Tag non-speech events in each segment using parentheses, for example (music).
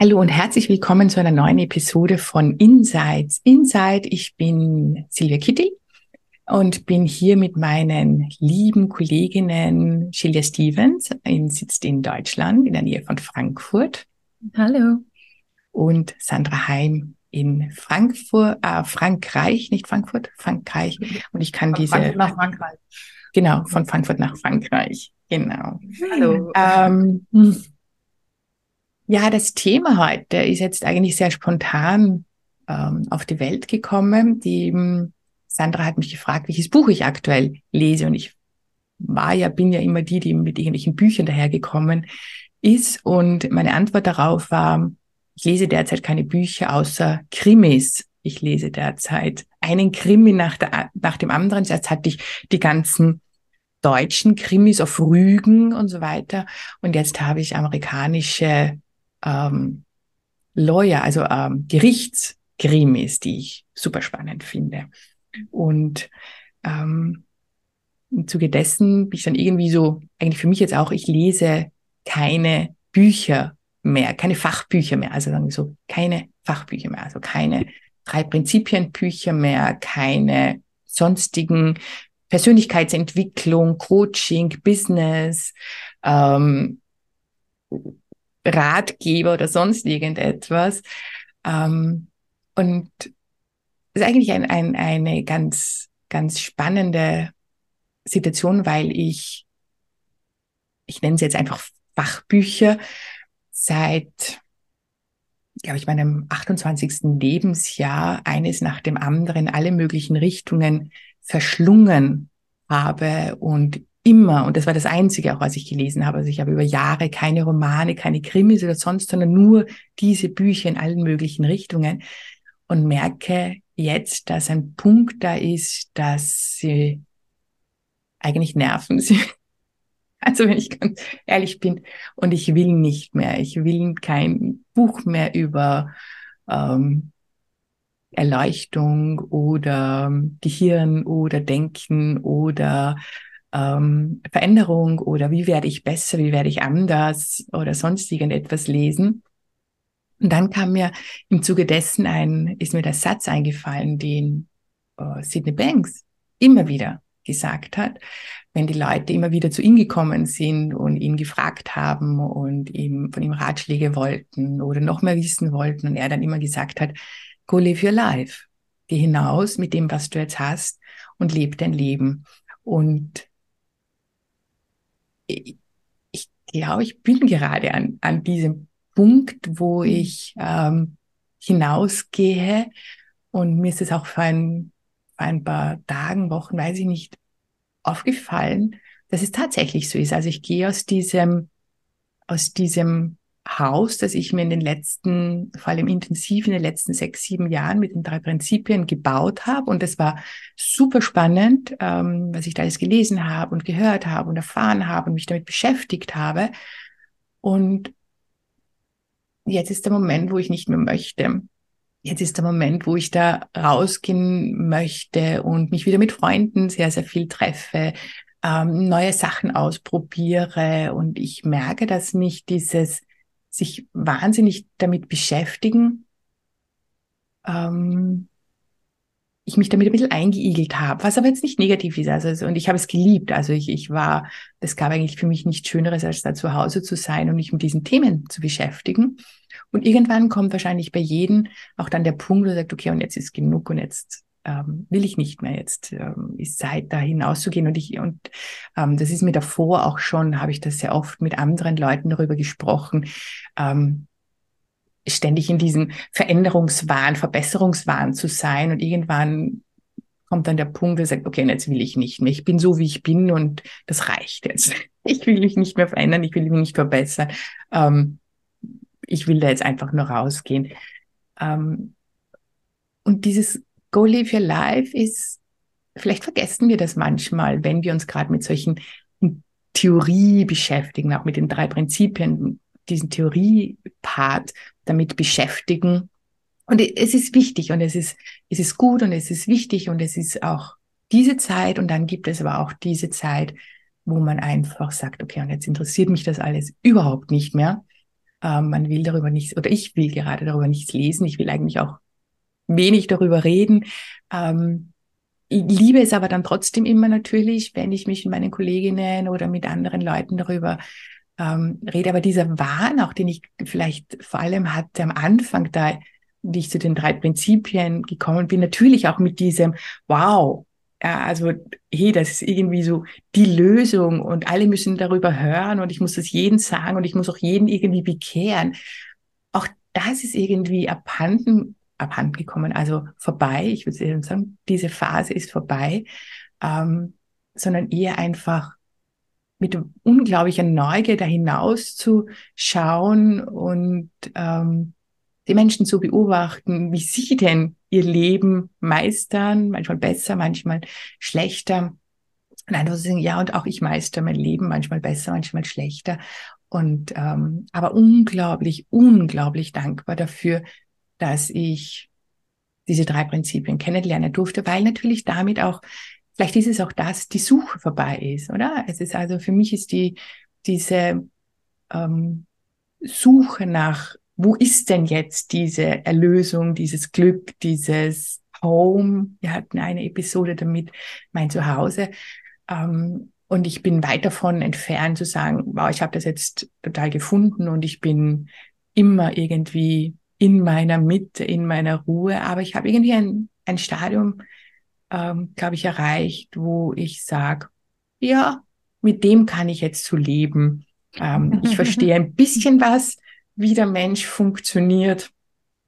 Hallo und herzlich willkommen zu einer neuen Episode von Insights. Inside, ich bin Silvia Kittel und bin hier mit meinen lieben Kolleginnen Julia Stevens, in, sitzt in Deutschland, in der Nähe von Frankfurt. Hallo. Und Sandra Heim in Frankfurt, äh, Frankreich, nicht Frankfurt, Frankreich. Und ich kann von diese. Frankfurt nach Frankreich. Genau, von Frankfurt nach Frankreich. Genau. Hallo. Ähm, (laughs) ja, das Thema heute ist jetzt eigentlich sehr spontan ähm, auf die Welt gekommen. Die ähm, Sandra hat mich gefragt, welches Buch ich aktuell lese. Und ich war ja, bin ja immer die, die mit irgendwelchen Büchern dahergekommen ist. Und meine Antwort darauf war, ich lese derzeit keine Bücher außer Krimis. Ich lese derzeit einen Krimi nach, der, nach dem anderen. Zuerst hatte ich die ganzen deutschen Krimis auf Rügen und so weiter. Und jetzt habe ich amerikanische ähm, Lawyer, also ähm, Gerichtskrimis, die ich super spannend finde. Und ähm, im Zuge dessen bin ich dann irgendwie so, eigentlich für mich jetzt auch, ich lese keine Bücher mehr, keine Fachbücher mehr, also sagen wir so, keine Fachbücher mehr, also keine drei Prinzipienbücher mehr, keine sonstigen Persönlichkeitsentwicklung, Coaching, Business, ähm, Ratgeber oder sonst irgendetwas. Ähm, und das ist eigentlich ein, ein, eine ganz, ganz spannende Situation, weil ich, ich nenne es jetzt einfach Fachbücher, seit, glaube ich, meinem 28. Lebensjahr eines nach dem anderen alle möglichen Richtungen verschlungen habe und immer, und das war das Einzige auch, was ich gelesen habe, also ich habe über Jahre keine Romane, keine Krimis oder sonst, sondern nur diese Bücher in allen möglichen Richtungen und merke jetzt, dass ein Punkt da ist, dass sie eigentlich nerven (laughs) sie. Also wenn ich ganz ehrlich bin, und ich will nicht mehr, ich will kein Buch mehr über ähm, Erleuchtung oder Gehirn oder Denken oder ähm, Veränderung oder wie werde ich besser, wie werde ich anders oder sonst irgendetwas lesen. Und dann kam mir im Zuge dessen ein, ist mir der Satz eingefallen, den äh, Sidney Banks immer wieder gesagt hat, wenn die Leute immer wieder zu ihm gekommen sind und ihn gefragt haben und ihm von ihm Ratschläge wollten oder noch mehr wissen wollten und er dann immer gesagt hat, go live your life. Geh hinaus mit dem, was du jetzt hast und leb dein Leben. Und ich, glaube, ich bin gerade an, an diesem Punkt, wo mhm. ich ähm, hinausgehe und mir ist es auch vor ein, vor ein paar Tagen, Wochen, weiß ich nicht, aufgefallen, dass es tatsächlich so ist. Also ich gehe aus diesem, aus diesem Haus, das ich mir in den letzten, vor allem intensiv in den letzten sechs, sieben Jahren mit den drei Prinzipien gebaut habe. Und es war super spannend, ähm, was ich da alles gelesen habe und gehört habe und erfahren habe und mich damit beschäftigt habe. Und jetzt ist der Moment, wo ich nicht mehr möchte. Jetzt ist der Moment, wo ich da rausgehen möchte und mich wieder mit Freunden sehr, sehr viel treffe, ähm, neue Sachen ausprobiere. Und ich merke, dass mich dieses sich wahnsinnig damit beschäftigen, ähm, ich mich damit ein bisschen eingeigelt habe, was aber jetzt nicht negativ ist. Also, und ich habe es geliebt. Also ich, ich war, es gab eigentlich für mich nichts Schöneres, als da zu Hause zu sein und mich mit diesen Themen zu beschäftigen. Und irgendwann kommt wahrscheinlich bei jedem auch dann der Punkt, wo er sagt, okay, und jetzt ist genug und jetzt ähm, will ich nicht mehr. Jetzt ähm, ist Zeit, da hinauszugehen. Und ich, und ähm, das ist mir davor auch schon, habe ich das sehr oft mit anderen Leuten darüber gesprochen, ähm, ständig in diesem Veränderungswahn, Verbesserungswahn zu sein. Und irgendwann kommt dann der Punkt, der sagt, okay, jetzt will ich nicht mehr. Ich bin so, wie ich bin und das reicht jetzt. (laughs) Ich will mich nicht mehr verändern, ich will mich nicht verbessern. Ähm, ich will da jetzt einfach nur rausgehen. Ähm, und dieses Go Live Your Life ist, vielleicht vergessen wir das manchmal, wenn wir uns gerade mit solchen Theorie beschäftigen, auch mit den drei Prinzipien, diesen Theorie-Part damit beschäftigen. Und es ist wichtig und es ist, es ist gut und es ist wichtig und es ist auch diese Zeit und dann gibt es aber auch diese Zeit, wo man einfach sagt, okay, und jetzt interessiert mich das alles überhaupt nicht mehr. Ähm, man will darüber nichts, oder ich will gerade darüber nichts lesen. Ich will eigentlich auch wenig darüber reden. Ähm, ich liebe es aber dann trotzdem immer natürlich, wenn ich mich mit meinen Kolleginnen oder mit anderen Leuten darüber ähm, rede. Aber dieser Wahn, auch den ich vielleicht vor allem hatte am Anfang, da wie ich zu den drei Prinzipien gekommen bin, natürlich auch mit diesem Wow, ja, also hey, das ist irgendwie so die Lösung und alle müssen darüber hören und ich muss das jeden sagen und ich muss auch jeden irgendwie bekehren. Auch das ist irgendwie abhanden abhanden gekommen, also vorbei. Ich würde sagen, diese Phase ist vorbei, ähm, sondern eher einfach mit unglaublicher Neugier da hinaus zu schauen und ähm, die Menschen zu beobachten, wie sie denn ihr Leben meistern, manchmal besser, manchmal schlechter. Und einfach zu sagen, ja, und auch ich meister mein Leben, manchmal besser, manchmal schlechter. Und ähm, aber unglaublich, unglaublich dankbar dafür, dass ich diese drei Prinzipien kennenlernen durfte, weil natürlich damit auch, vielleicht ist es auch das, die Suche vorbei ist, oder? Es ist also, für mich ist die, diese ähm, Suche nach, wo ist denn jetzt diese Erlösung, dieses Glück, dieses Home? Wir hatten eine Episode damit, mein Zuhause. Ähm, und ich bin weit davon entfernt zu sagen, wow, ich habe das jetzt total gefunden und ich bin immer irgendwie in meiner Mitte, in meiner Ruhe. Aber ich habe irgendwie ein, ein Stadium, ähm, glaube ich, erreicht, wo ich sage, ja, mit dem kann ich jetzt zu so leben. Ähm, ich verstehe ein bisschen was, wie der Mensch funktioniert.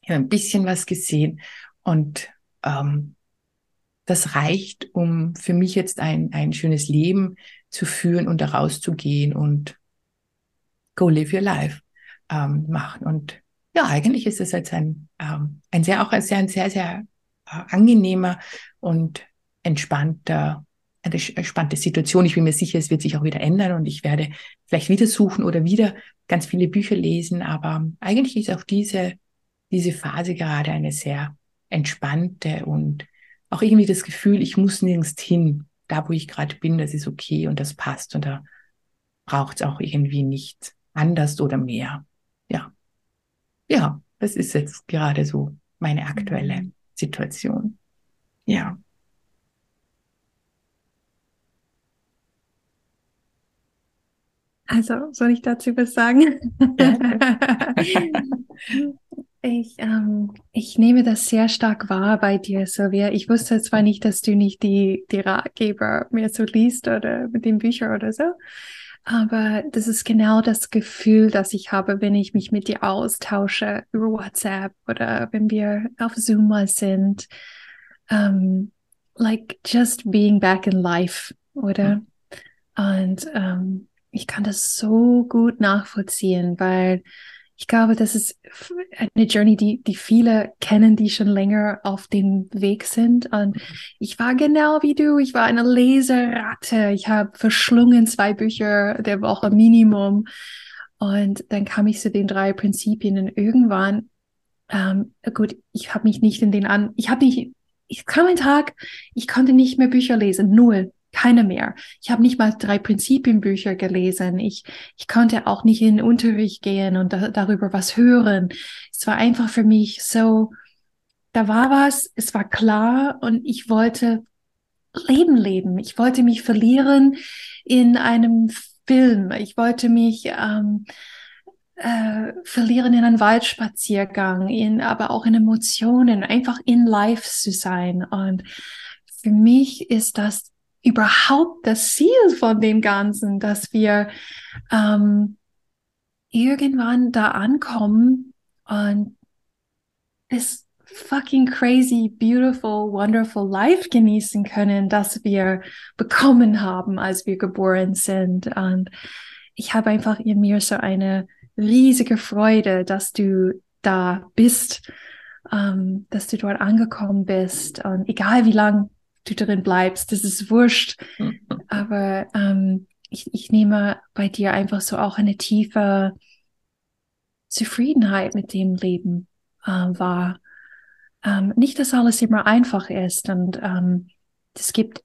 Ich habe ein bisschen was gesehen und ähm, das reicht, um für mich jetzt ein, ein schönes Leben zu führen und da rauszugehen und go live your life ähm, machen. Und ja, eigentlich ist es jetzt ein, ähm, ein sehr, auch ein sehr, ein sehr, sehr äh, angenehmer und entspannter, eine entspannte Situation. Ich bin mir sicher, es wird sich auch wieder ändern und ich werde vielleicht wieder suchen oder wieder ganz viele Bücher lesen. Aber eigentlich ist auch diese, diese Phase gerade eine sehr entspannte und auch irgendwie das Gefühl, ich muss nirgends hin. Da, wo ich gerade bin, das ist okay und das passt und da braucht es auch irgendwie nicht anders oder mehr. Ja ja, das ist jetzt gerade so meine aktuelle mhm. Situation. Ja. Also, soll ich dazu was sagen? (laughs) ich, ähm, ich nehme das sehr stark wahr bei dir, Sylvia. Ich wusste zwar nicht, dass du nicht die, die Ratgeber mehr so liest oder mit den Büchern oder so, aber das ist genau das Gefühl, das ich habe, wenn ich mich mit dir austausche über WhatsApp oder wenn wir auf Zoom mal sind. Um, ähm, like just being back in life, oder? Mhm. Und um, ähm, ich kann das so gut nachvollziehen, weil ich glaube, das ist eine Journey, die, die viele kennen, die schon länger auf dem Weg sind. Und ich war genau wie du. Ich war eine Leseratte. Ich habe verschlungen zwei Bücher der Woche Minimum. Und dann kam ich zu den drei Prinzipien und irgendwann, ähm, gut, ich habe mich nicht in den an, ich habe nicht, ich kam ein Tag, ich konnte nicht mehr Bücher lesen, null keine mehr. Ich habe nicht mal drei Prinzipienbücher gelesen. Ich, ich konnte auch nicht in den Unterricht gehen und da, darüber was hören. Es war einfach für mich so, da war was, es war klar und ich wollte Leben leben. Ich wollte mich verlieren in einem Film. Ich wollte mich ähm, äh, verlieren in einem Waldspaziergang, in, aber auch in Emotionen, einfach in Life zu sein. Und für mich ist das überhaupt das Ziel von dem Ganzen, dass wir ähm, irgendwann da ankommen und das fucking crazy, beautiful, wonderful life genießen können, das wir bekommen haben, als wir geboren sind. Und ich habe einfach in mir so eine riesige Freude, dass du da bist, ähm, dass du dort angekommen bist. Und egal wie lang du drin bleibst, das ist wurscht. (laughs) Aber ähm, ich, ich nehme bei dir einfach so auch eine tiefe Zufriedenheit mit dem Leben äh, wahr. Ähm, nicht, dass alles immer einfach ist und ähm, es gibt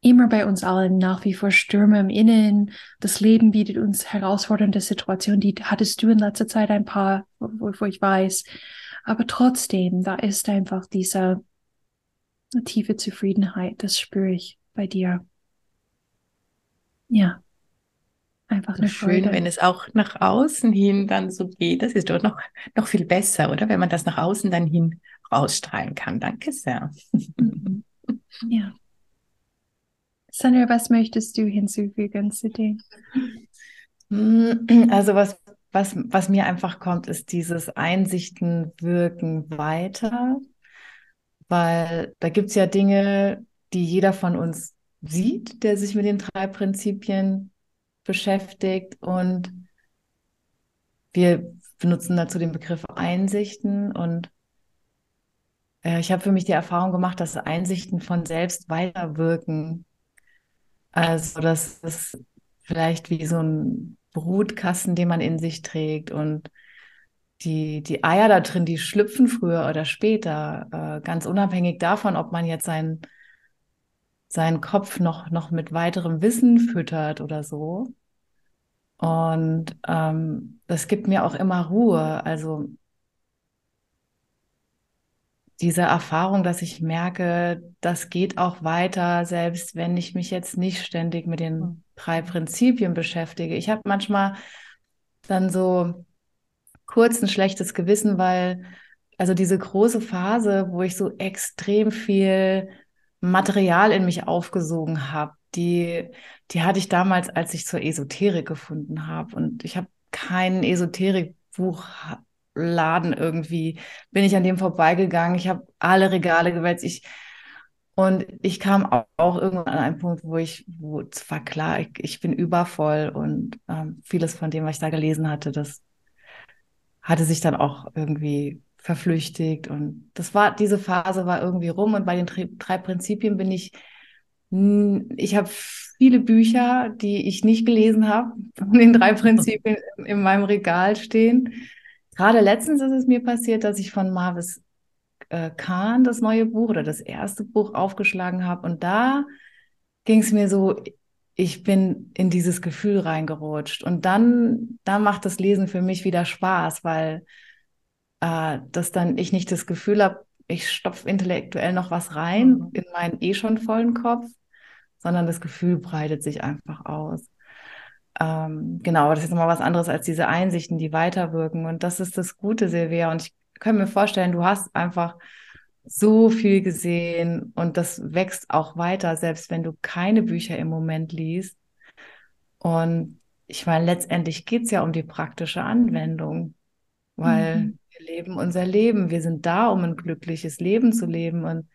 immer bei uns allen nach wie vor Stürme im Innen. Das Leben bietet uns herausfordernde Situationen. Die hattest du in letzter Zeit ein paar, wo, wo ich weiß. Aber trotzdem, da ist einfach diese tiefe Zufriedenheit. Das spüre ich bei dir. Ja. Einfach so eine schön, Freude. wenn es auch nach außen hin dann so geht. Das ist doch noch, noch viel besser, oder? Wenn man das nach außen dann hin ausstrahlen kann. Danke sehr. Mhm. Ja. Sandra, was möchtest du hinzufügen zu dem? Also was, was, was mir einfach kommt, ist dieses Einsichten wirken weiter, weil da gibt es ja Dinge, die jeder von uns sieht, der sich mit den drei Prinzipien beschäftigt. Und wir benutzen dazu den Begriff Einsichten. Und äh, ich habe für mich die Erfahrung gemacht, dass Einsichten von selbst weiterwirken. Also das ist vielleicht wie so ein Brutkasten, den man in sich trägt. Und die, die Eier da drin, die schlüpfen früher oder später, äh, ganz unabhängig davon, ob man jetzt seinen, seinen Kopf noch, noch mit weiterem Wissen füttert oder so. Und ähm, das gibt mir auch immer Ruhe. Also diese Erfahrung, dass ich merke, das geht auch weiter, selbst wenn ich mich jetzt nicht ständig mit den Mhm. drei Prinzipien beschäftige. Ich habe manchmal dann so kurz ein schlechtes Gewissen, weil also diese große Phase, wo ich so extrem viel Material in mich aufgesogen habe, die, die hatte ich damals, als ich zur Esoterik gefunden habe. Und ich habe kein Esoterikbuchladen irgendwie, bin ich an dem vorbeigegangen. Ich habe alle Regale gewälzt. Ich, und ich kam auch, auch irgendwann an einen Punkt, wo ich, wo es war klar, ich, ich bin übervoll und ähm, vieles von dem, was ich da gelesen hatte, das hatte sich dann auch irgendwie verflüchtigt und das war, diese Phase war irgendwie rum und bei den drei, Prinzipien bin ich, ich habe viele Bücher, die ich nicht gelesen habe, von den drei Prinzipien (laughs) in, in meinem Regal stehen. Gerade letztens ist es mir passiert, dass ich von Marvis äh, Kahn das neue Buch oder das erste Buch aufgeschlagen habe und da ging es mir so, ich bin in dieses Gefühl reingerutscht. Und dann, da macht das Lesen für mich wieder Spaß, weil äh, dass dann ich nicht das Gefühl habe, ich stopfe intellektuell noch was rein Mhm. in meinen eh schon vollen Kopf, sondern das Gefühl breitet sich einfach aus. Ähm, genau, aber das ist nochmal was anderes als diese Einsichten, die weiterwirken. Und das ist das Gute, Silvia. Und ich kann mir vorstellen, du hast einfach so viel gesehen und das wächst auch weiter, selbst wenn du keine Bücher im Moment liest. Und ich meine, letztendlich geht es ja um die praktische Anwendung, weil Mhm. wir leben unser Leben. Wir sind da, um ein glückliches Leben zu leben. Und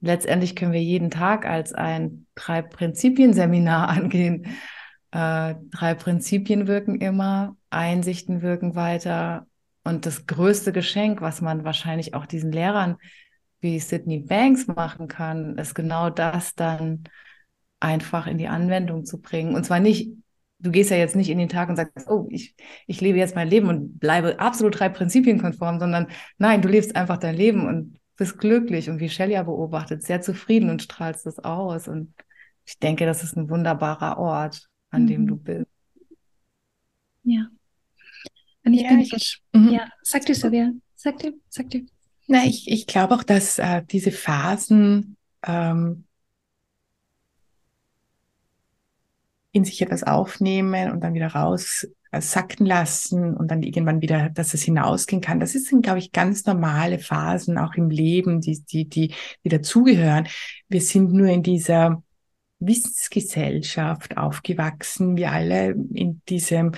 letztendlich können wir jeden Tag als ein Drei-Prinzipien-Seminar (laughs) angehen. Äh, drei Prinzipien wirken immer, Einsichten wirken weiter. Und das größte Geschenk, was man wahrscheinlich auch diesen Lehrern wie Sydney Banks machen kann, ist genau das dann einfach in die Anwendung zu bringen. Und zwar nicht, du gehst ja jetzt nicht in den Tag und sagst, oh, ich, ich lebe jetzt mein Leben und bleibe absolut drei Prinzipien konform, sondern nein, du lebst einfach dein Leben und bist glücklich und wie Shelley ja beobachtet, sehr zufrieden und strahlst das aus. Und ich denke, das ist ein wunderbarer Ort, an dem Mhm. du bist. Ja. Und ich Ja, bin, ich- Mhm. ja, sag du, Sylvia, sag du, sag du. Na, ich, ich glaube auch, dass äh, diese Phasen ähm, in sich etwas aufnehmen und dann wieder raus äh, sacken lassen und dann irgendwann wieder, dass es hinausgehen kann. Das sind, glaube ich, ganz normale Phasen auch im Leben, die, die, die, die dazugehören. Wir sind nur in dieser Wissensgesellschaft aufgewachsen, wir alle in diesem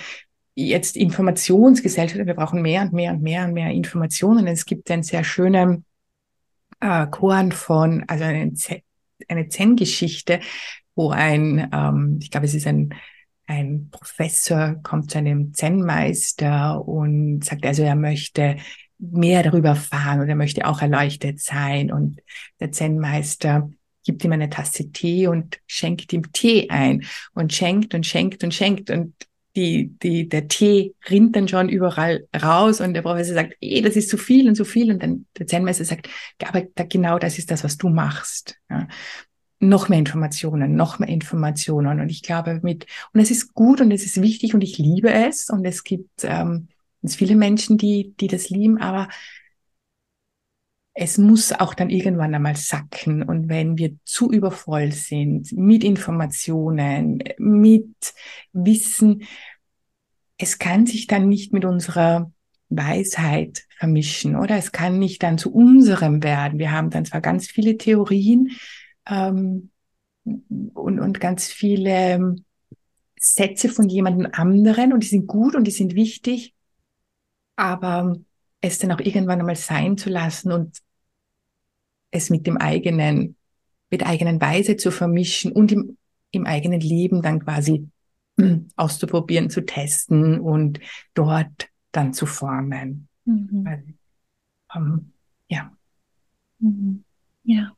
jetzt Informationsgesellschaft, wir brauchen mehr und mehr und mehr und mehr Informationen. Es gibt einen sehr schönen äh, Korn von, also eine, eine Zen-Geschichte, wo ein, ähm, ich glaube, es ist ein, ein Professor kommt zu einem Zen-Meister und sagt also, er möchte mehr darüber erfahren und er möchte auch erleuchtet sein. Und der Zen-Meister gibt ihm eine Tasse Tee und schenkt ihm Tee ein und schenkt und schenkt und schenkt und die, die, der Tee rinnt dann schon überall raus und der Professor sagt, eh, das ist zu viel und zu viel und dann der Zen-Meister sagt, aber genau das ist das, was du machst. Ja. Noch mehr Informationen, noch mehr Informationen und ich glaube mit, und es ist gut und es ist wichtig und ich liebe es und es gibt ähm, viele Menschen, die, die das lieben, aber es muss auch dann irgendwann einmal sacken. Und wenn wir zu übervoll sind mit Informationen, mit Wissen, es kann sich dann nicht mit unserer Weisheit vermischen oder es kann nicht dann zu unserem werden. Wir haben dann zwar ganz viele Theorien ähm, und, und ganz viele Sätze von jemandem anderen und die sind gut und die sind wichtig, aber es dann auch irgendwann einmal sein zu lassen und es mit dem eigenen, mit eigenen Weise zu vermischen und im, im eigenen Leben dann quasi auszuprobieren, zu testen und dort dann zu formen. Mhm. Weil, ähm, ja. Mhm. Ja.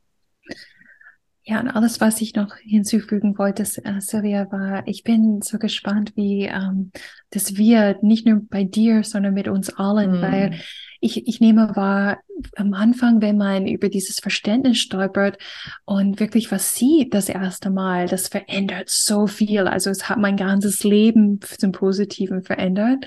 Ja, und alles, was ich noch hinzufügen wollte, äh, Sylvia, war, ich bin so gespannt, wie ähm, das wird, nicht nur bei dir, sondern mit uns allen, mm. weil ich, ich nehme wahr, am Anfang, wenn man über dieses Verständnis stolpert und wirklich was sieht das erste Mal, das verändert so viel. Also es hat mein ganzes Leben zum Positiven verändert.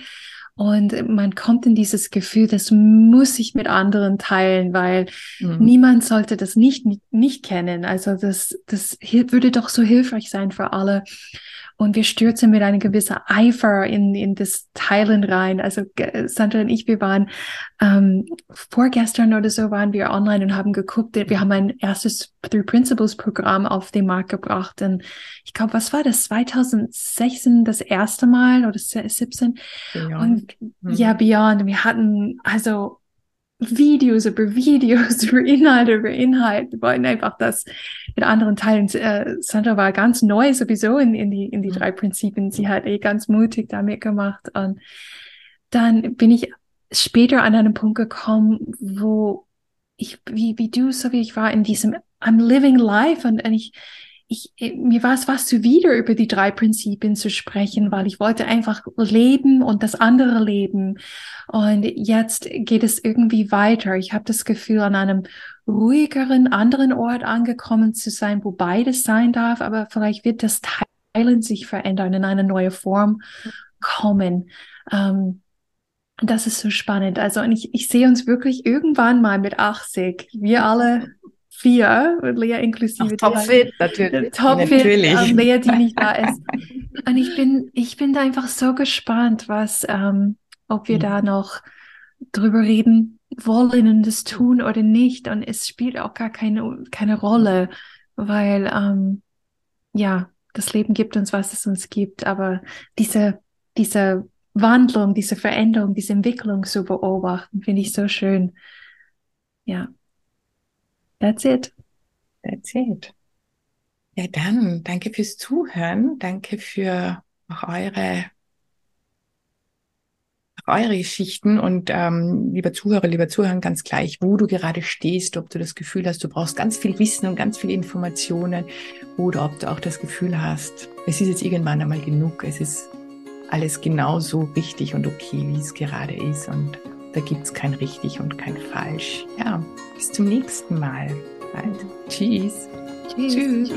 Und man kommt in dieses Gefühl, das muss ich mit anderen teilen, weil mhm. niemand sollte das nicht, nicht, nicht kennen. Also das, das würde doch so hilfreich sein für alle. Und wir stürzen mit einem gewissen Eifer in, in das Teilen rein. Also Sandra und ich, wir waren ähm, vorgestern oder so waren wir online und haben geguckt. Wir haben ein erstes Three Principles Programm auf den Markt gebracht. Und ich glaube, was war das? 2016 das erste Mal oder 17? Beyond. Und mhm. ja, Beyond. Wir hatten also Videos über Videos, (laughs) über Inhalte, über Inhalt. Wir wollten einfach das mit anderen teilen. Äh, Sandra war ganz neu sowieso in, in die, in die mhm. drei Prinzipien. Sie hat eh ganz mutig damit gemacht. Und dann bin ich später an einen Punkt gekommen, wo ich, wie, wie du, so wie ich war, in diesem I'm living life und, und ich, ich, äh, mir war es fast zuwider, über die drei Prinzipien zu sprechen, weil ich wollte einfach leben und das andere leben. Und jetzt geht es irgendwie weiter. Ich habe das Gefühl, an einem ruhigeren, anderen Ort angekommen zu sein, wo beides sein darf, aber vielleicht wird das Teilen sich verändern, in eine neue Form kommen. Ähm, das ist so spannend. Also, und ich, ich sehe uns wirklich irgendwann mal mit 80, wir alle vier, Lea inklusive. Topfit, natürlich. Topfit, natürlich. Ähm, Lea, die nicht da ist. (laughs) Und ich bin, ich bin da einfach so gespannt, was, ähm, ob wir mhm. da noch drüber reden wollen und das tun oder nicht. Und es spielt auch gar keine, keine Rolle, weil, ähm, ja, das Leben gibt uns, was es uns gibt. Aber diese, diese Wandlung, diese Veränderung, diese Entwicklung zu beobachten, finde ich so schön. Ja. That's it. That's it. Ja, dann danke fürs Zuhören. Danke für auch eure, auch eure Geschichten und ähm, lieber Zuhörer, lieber Zuhörer, ganz gleich, wo du gerade stehst, ob du das Gefühl hast, du brauchst ganz viel Wissen und ganz viele Informationen oder ob du auch das Gefühl hast, es ist jetzt irgendwann einmal genug, es ist alles genauso richtig und okay, wie es gerade ist und da gibt es kein richtig und kein falsch. Ja, bis zum nächsten Mal. Bald. Tschüss. Tschüss. Tschüss.